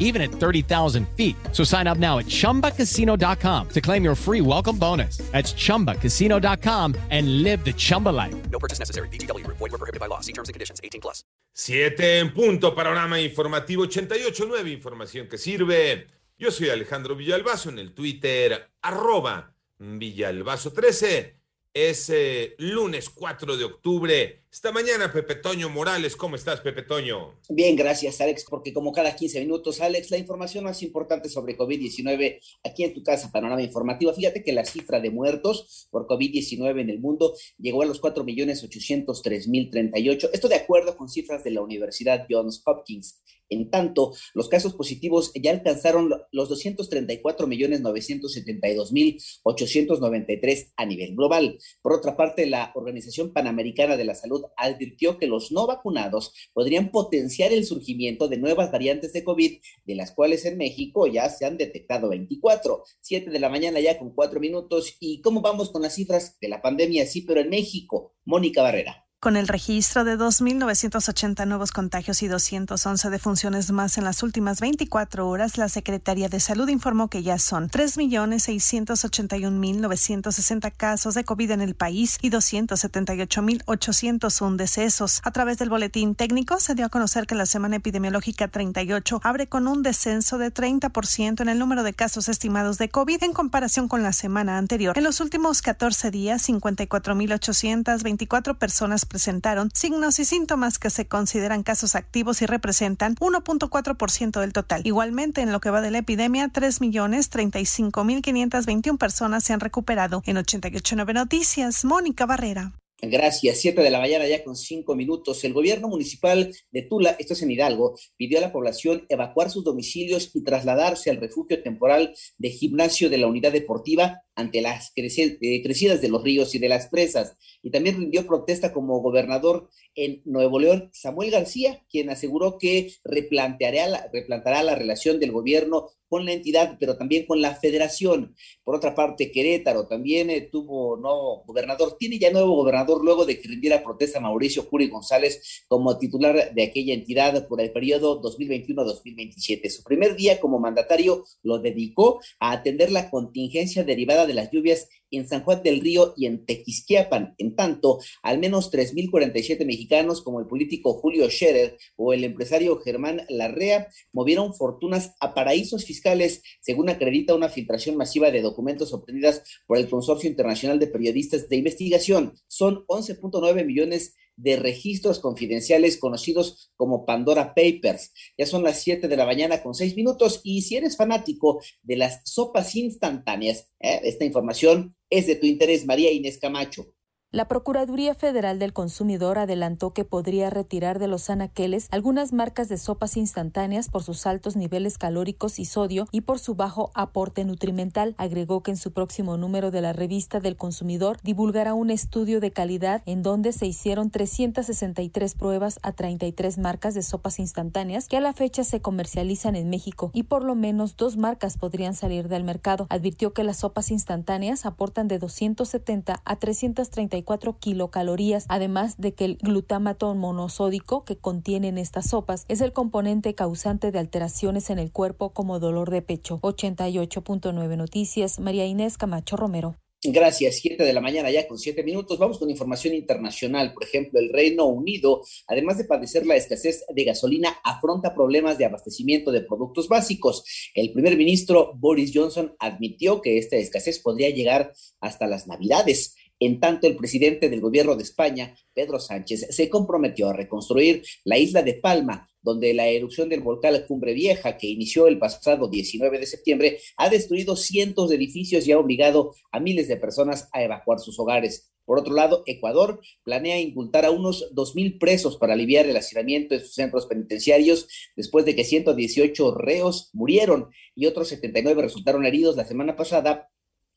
even at 30,000 feet. So sign up now at chumbacasino.com to claim your free welcome bonus. That's chumbacasino.com and live the Chumba life. No purchase necessary. BGW. Void were prohibited by law. See terms and conditions. 18 plus. Siete en punto, panorama informativo 88.9, información que sirve. Yo soy Alejandro Villalbazo en el Twitter, arroba Villalbazo13. Es eh, lunes 4 de octubre. Esta mañana, Pepe Toño Morales. ¿Cómo estás, Pepe Toño? Bien, gracias, Alex, porque como cada 15 minutos, Alex, la información más importante sobre COVID-19 aquí en tu casa, Panorama Informativo. Fíjate que la cifra de muertos por COVID-19 en el mundo llegó a los 4.803.038. Esto de acuerdo con cifras de la Universidad Johns Hopkins. En tanto, los casos positivos ya alcanzaron los 234.972.893 a nivel global. Por otra parte, la Organización Panamericana de la Salud advirtió que los no vacunados podrían potenciar el surgimiento de nuevas variantes de COVID, de las cuales en México ya se han detectado 24. Siete de la mañana ya con cuatro minutos. ¿Y cómo vamos con las cifras de la pandemia? Sí, pero en México. Mónica Barrera. Con el registro de 2.980 nuevos contagios y 211 defunciones más en las últimas 24 horas, la Secretaría de Salud informó que ya son 3.681.960 casos de COVID en el país y 278.801 decesos. A través del boletín técnico se dio a conocer que la semana epidemiológica 38 abre con un descenso de 30% en el número de casos estimados de COVID en comparación con la semana anterior. En los últimos 14 días, 54.824 personas presentaron signos y síntomas que se consideran casos activos y representan 1.4% del total. Igualmente, en lo que va de la epidemia, 3.035.521 personas se han recuperado. En 889 Noticias, Mónica Barrera. Gracias. Siete de la mañana ya con cinco minutos. El gobierno municipal de Tula, esto es en Hidalgo, pidió a la población evacuar sus domicilios y trasladarse al refugio temporal de gimnasio de la unidad deportiva ante las eh, crecidas de los ríos y de las presas. Y también rindió protesta como gobernador en Nuevo León, Samuel García, quien aseguró que replanteará la, replantará la relación del gobierno con la entidad, pero también con la federación. Por otra parte, Querétaro también eh, tuvo nuevo gobernador, tiene ya nuevo gobernador luego de que rindiera protesta Mauricio Curi González como titular de aquella entidad por el periodo 2021-2027. Su primer día como mandatario lo dedicó a atender la contingencia derivada de las lluvias en San Juan del Río y en Tequisquiapan. En tanto, al menos 3.047 mexicanos, como el político Julio Scherer o el empresario Germán Larrea, movieron fortunas a paraísos fiscales, según acredita una filtración masiva de documentos obtenidas por el Consorcio Internacional de Periodistas de Investigación. Son 11.9 millones de registros confidenciales conocidos como Pandora Papers. Ya son las 7 de la mañana con 6 minutos y si eres fanático de las sopas instantáneas, ¿eh? esta información es de tu interés, María Inés Camacho. La Procuraduría Federal del Consumidor adelantó que podría retirar de los anaqueles algunas marcas de sopas instantáneas por sus altos niveles calóricos y sodio y por su bajo aporte nutrimental. Agregó que en su próximo número de la revista del consumidor divulgará un estudio de calidad en donde se hicieron 363 pruebas a 33 marcas de sopas instantáneas que a la fecha se comercializan en México y por lo menos dos marcas podrían salir del mercado. Advirtió que las sopas instantáneas aportan de 270 a 330 kilocalorías, además de que el glutamato monosódico que contienen estas sopas es el componente causante de alteraciones en el cuerpo como dolor de pecho. 88.9 Noticias, María Inés Camacho Romero. Gracias, siete de la mañana ya con siete minutos. Vamos con información internacional. Por ejemplo, el Reino Unido, además de padecer la escasez de gasolina, afronta problemas de abastecimiento de productos básicos. El primer ministro Boris Johnson admitió que esta escasez podría llegar hasta las Navidades. En tanto, el presidente del gobierno de España, Pedro Sánchez, se comprometió a reconstruir la isla de Palma, donde la erupción del volcán Cumbre Vieja, que inició el pasado 19 de septiembre, ha destruido cientos de edificios y ha obligado a miles de personas a evacuar sus hogares. Por otro lado, Ecuador planea indultar a unos 2.000 presos para aliviar el hacinamiento de sus centros penitenciarios después de que 118 reos murieron y otros 79 resultaron heridos la semana pasada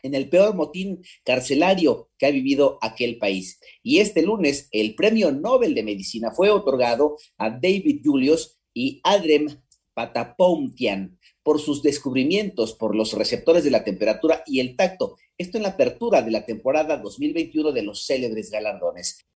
en el peor motín carcelario que ha vivido aquel país. Y este lunes el Premio Nobel de Medicina fue otorgado a David Julius y Adrem Patapoumtian por sus descubrimientos por los receptores de la temperatura y el tacto. Esto en la apertura de la temporada 2021 de los célebres galardones.